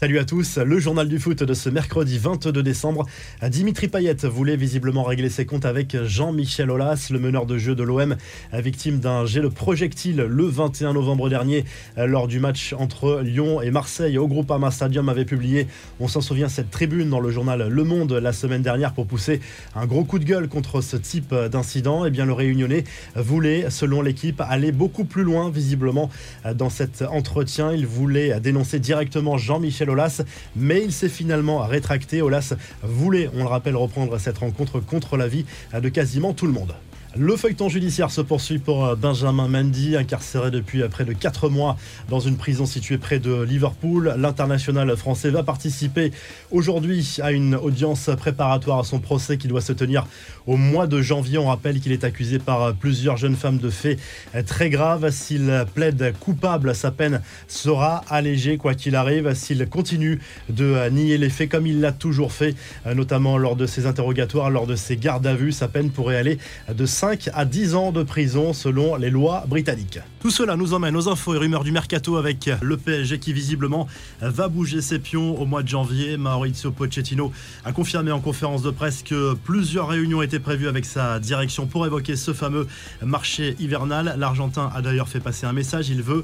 Salut à tous, le journal du foot de ce mercredi 22 décembre. Dimitri Payet voulait visiblement régler ses comptes avec Jean-Michel Aulas, le meneur de jeu de l'OM, victime d'un jet de projectile le 21 novembre dernier lors du match entre Lyon et Marseille au Groupama Stadium avait publié, on s'en souvient, cette tribune dans le journal Le Monde la semaine dernière pour pousser un gros coup de gueule contre ce type d'incident. Et eh bien le réunionnais voulait, selon l'équipe, aller beaucoup plus loin visiblement dans cet entretien. Il voulait dénoncer directement Jean-Michel Olas, mais il s'est finalement rétracté. Olas voulait, on le rappelle, reprendre cette rencontre contre l'avis de quasiment tout le monde. Le feuilleton judiciaire se poursuit pour euh, Benjamin Mendy, incarcéré depuis euh, près de 4 mois dans une prison située près de Liverpool. L'international français va participer aujourd'hui à une audience préparatoire à son procès qui doit se tenir au mois de janvier. On rappelle qu'il est accusé par euh, plusieurs jeunes femmes de faits très graves. S'il plaide coupable, sa peine sera allégée quoi qu'il arrive. S'il continue de nier les faits comme il l'a toujours fait, notamment lors de ses interrogatoires, lors de ses gardes à vue, sa peine pourrait aller de 5 à 10 ans de prison selon les lois britanniques. Tout cela nous emmène aux infos et rumeurs du mercato avec le PSG qui visiblement va bouger ses pions au mois de janvier. Maurizio Pochettino a confirmé en conférence de presse que plusieurs réunions étaient prévues avec sa direction pour évoquer ce fameux marché hivernal. L'Argentin a d'ailleurs fait passer un message. Il veut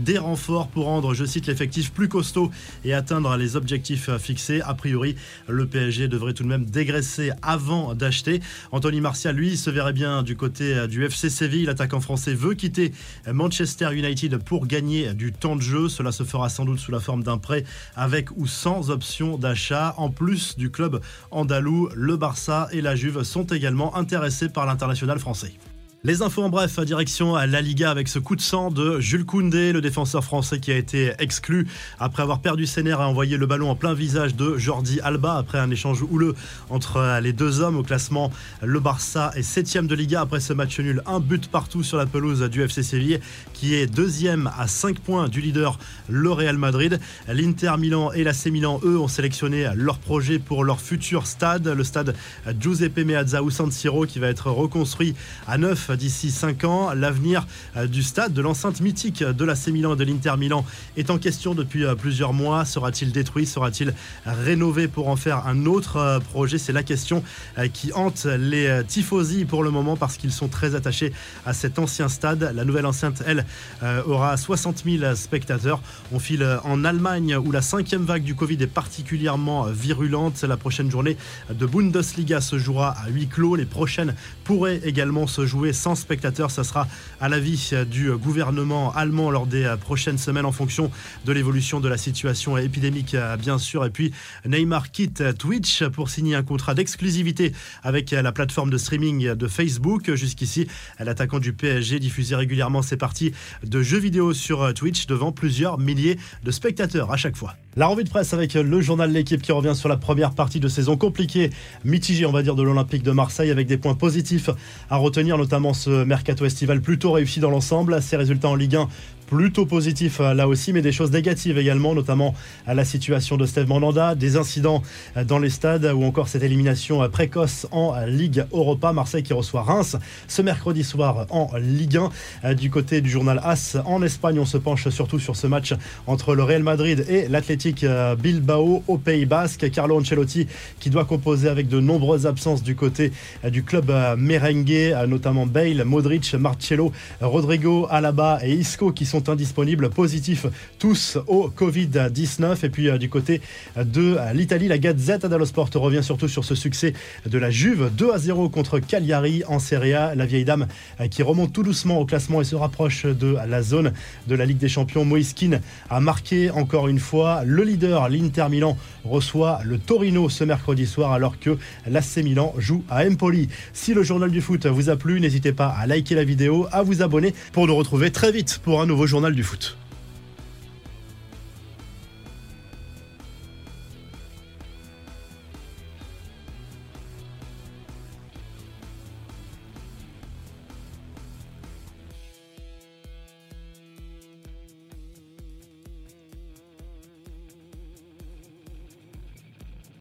des renforts pour rendre, je cite, l'effectif plus costaud et atteindre les objectifs fixés. A priori, le PSG devrait tout de même dégraisser avant d'acheter. Anthony Martial, lui, se verrait bien du côté euh, du FC Séville. L'attaquant français veut quitter Manchester United pour gagner du temps de jeu. Cela se fera sans doute sous la forme d'un prêt avec ou sans option d'achat. En plus du club andalou, le Barça et la Juve sont également intéressés par l'international français. Les infos en bref, direction à La Liga avec ce coup de sang de Jules Koundé, le défenseur français qui a été exclu après avoir perdu ses nerfs et envoyé le ballon en plein visage de Jordi Alba après un échange houleux entre les deux hommes au classement. Le Barça est septième de Liga après ce match nul, un but partout sur la pelouse du FC Séville qui est deuxième à 5 points du leader le Real Madrid. L'Inter Milan et l'AC Milan, eux, ont sélectionné leur projet pour leur futur stade, le stade Giuseppe Meazza ou San Siro qui va être reconstruit à neuf d'ici 5 ans. L'avenir euh, du stade, de l'enceinte mythique de l'AC Milan et de l'Inter Milan est en question depuis euh, plusieurs mois. Sera-t-il détruit? Sera-t-il rénové pour en faire un autre euh, projet? C'est la question qui hante les tifosi pour le moment parce qu'ils sont très attachés à cet ancien stade. La nouvelle enceinte, elle, aura 60 000 spectateurs. On file en Allemagne où la cinquième vague du Covid est particulièrement virulente. La prochaine journée de Bundesliga se jouera à huis clos. Les prochaines pourraient également se jouer spectateurs. Ça sera à l'avis du gouvernement allemand lors des prochaines semaines en fonction de l'évolution de la situation épidémique, bien sûr. Et puis Neymar quitte Twitch pour signer un contrat d'exclusivité avec la plateforme de streaming de Facebook. Jusqu'ici, l'attaquant du PSG diffusait régulièrement ses parties de jeux vidéo sur Twitch devant plusieurs milliers de spectateurs à chaque fois. La revue de presse avec le journal L'équipe qui revient sur la première partie de saison compliquée, mitigée on va dire de l'Olympique de Marseille avec des points positifs à retenir notamment ce mercato estival plutôt réussi dans l'ensemble. Ses résultats en Ligue 1 plutôt positifs euh, là aussi, mais des choses négatives également, notamment à la situation de Steve Mandanda, des incidents euh, dans les stades ou encore cette élimination euh, précoce en Ligue Europa. Marseille qui reçoit Reims ce mercredi soir en Ligue 1. Du côté du journal AS en Espagne, on se penche surtout sur ce match entre le Real Madrid et l'Athletic Bilbao au Pays Basque. Carlo Ancelotti qui doit composer avec de nombreuses absences du côté du club merengue, notamment Bale, Modric, Marcello, Rodrigo, Alaba et Isco qui sont indisponibles, positifs tous au Covid-19. Et puis euh, du côté de l'Italie, la Gazette dello Sport revient surtout sur ce succès de la Juve 2 à 0 contre Cagliari en Serie A. La vieille dame euh, qui remonte tout doucement au classement et se rapproche de la zone de la Ligue des Champions. Moiskin a marqué encore une fois. Le leader, l'Inter Milan, reçoit le Torino ce mercredi soir alors que l'AC Milan joue à Empoli. Si le journal du foot vous a plu, n'hésitez pas à liker la vidéo, à vous abonner pour nous retrouver très vite pour un nouveau journal du foot.